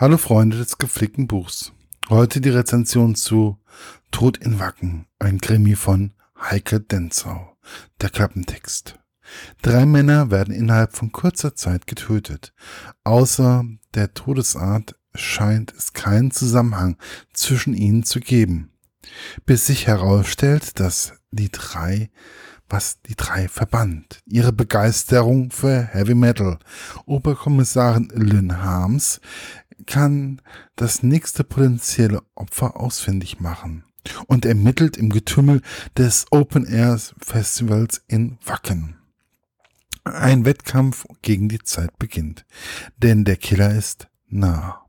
Hallo Freunde des gepflegten Buchs. Heute die Rezension zu Tod in Wacken, ein Krimi von Heike Denzau. Der Klappentext. Drei Männer werden innerhalb von kurzer Zeit getötet. Außer der Todesart scheint es keinen Zusammenhang zwischen ihnen zu geben. Bis sich herausstellt, dass die drei was die drei verband. Ihre Begeisterung für Heavy Metal. Oberkommissarin Lynn Harms kann das nächste potenzielle Opfer ausfindig machen und ermittelt im Getümmel des Open Air Festivals in Wacken. Ein Wettkampf gegen die Zeit beginnt, denn der Killer ist nah.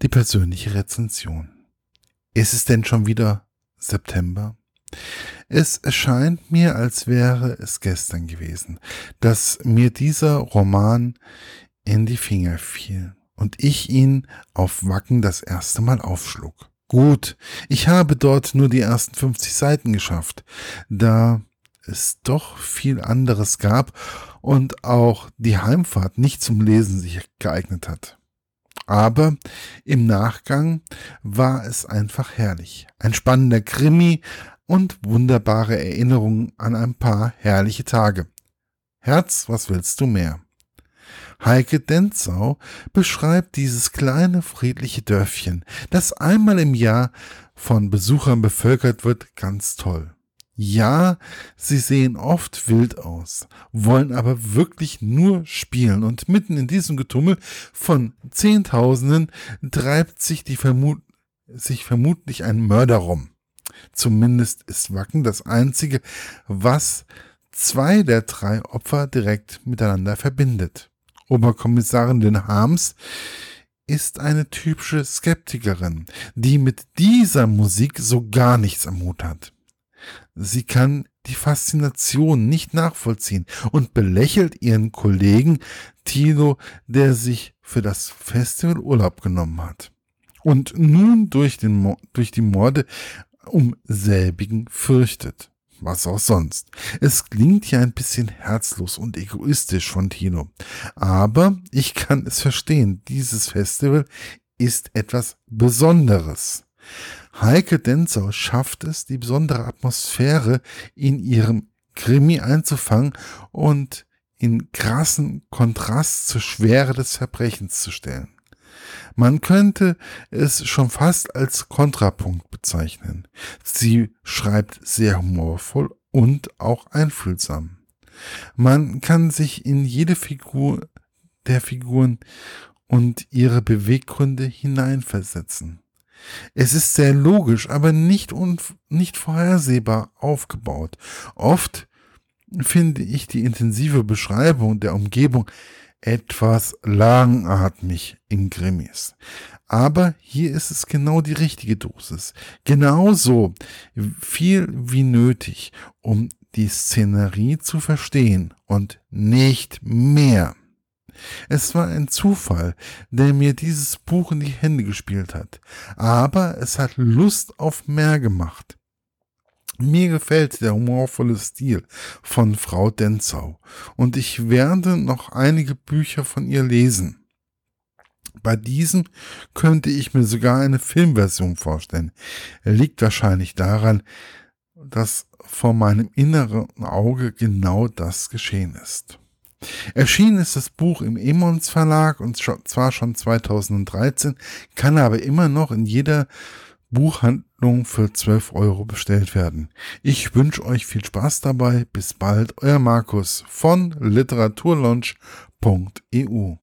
Die persönliche Rezension. Ist es denn schon wieder September? Es erscheint mir, als wäre es gestern gewesen, dass mir dieser Roman in die Finger fiel und ich ihn auf Wacken das erste Mal aufschlug. Gut, ich habe dort nur die ersten 50 Seiten geschafft, da es doch viel anderes gab und auch die Heimfahrt nicht zum Lesen sich geeignet hat. Aber im Nachgang war es einfach herrlich. Ein spannender Krimi und wunderbare Erinnerungen an ein paar herrliche Tage. Herz, was willst du mehr? Heike Denzau beschreibt dieses kleine friedliche Dörfchen, das einmal im Jahr von Besuchern bevölkert wird, ganz toll. Ja, sie sehen oft wild aus, wollen aber wirklich nur spielen und mitten in diesem Getummel von Zehntausenden treibt sich, die vermut sich vermutlich ein Mörder rum. Zumindest ist Wacken das einzige, was zwei der drei Opfer direkt miteinander verbindet. Oberkommissarin Den Harms ist eine typische Skeptikerin, die mit dieser Musik so gar nichts am Hut hat. Sie kann die Faszination nicht nachvollziehen und belächelt ihren Kollegen Tilo, der sich für das Festival Urlaub genommen hat und nun durch, den, durch die Morde um selbigen fürchtet was auch sonst. Es klingt ja ein bisschen herzlos und egoistisch von Tino. Aber ich kann es verstehen. Dieses Festival ist etwas Besonderes. Heike Denzau schafft es, die besondere Atmosphäre in ihrem Krimi einzufangen und in krassen Kontrast zur Schwere des Verbrechens zu stellen. Man könnte es schon fast als Kontrapunkt bezeichnen. Sie schreibt sehr humorvoll und auch einfühlsam. Man kann sich in jede Figur der Figuren und ihre Beweggründe hineinversetzen. Es ist sehr logisch, aber nicht, nicht vorhersehbar aufgebaut. Oft finde ich die intensive Beschreibung der Umgebung etwas langatmig in Krimis. Aber hier ist es genau die richtige Dosis. Genauso viel wie nötig, um die Szenerie zu verstehen und nicht mehr. Es war ein Zufall, der mir dieses Buch in die Hände gespielt hat, aber es hat Lust auf mehr gemacht. Mir gefällt der humorvolle Stil von Frau Denzau und ich werde noch einige Bücher von ihr lesen. Bei diesem könnte ich mir sogar eine Filmversion vorstellen. Er liegt wahrscheinlich daran, dass vor meinem inneren Auge genau das geschehen ist. Erschienen ist das Buch im Emons Verlag und zwar schon 2013, kann aber immer noch in jeder Buchhandlung für 12 Euro bestellt werden. Ich wünsche euch viel Spaß dabei. Bis bald, euer Markus von literaturlaunch.eu.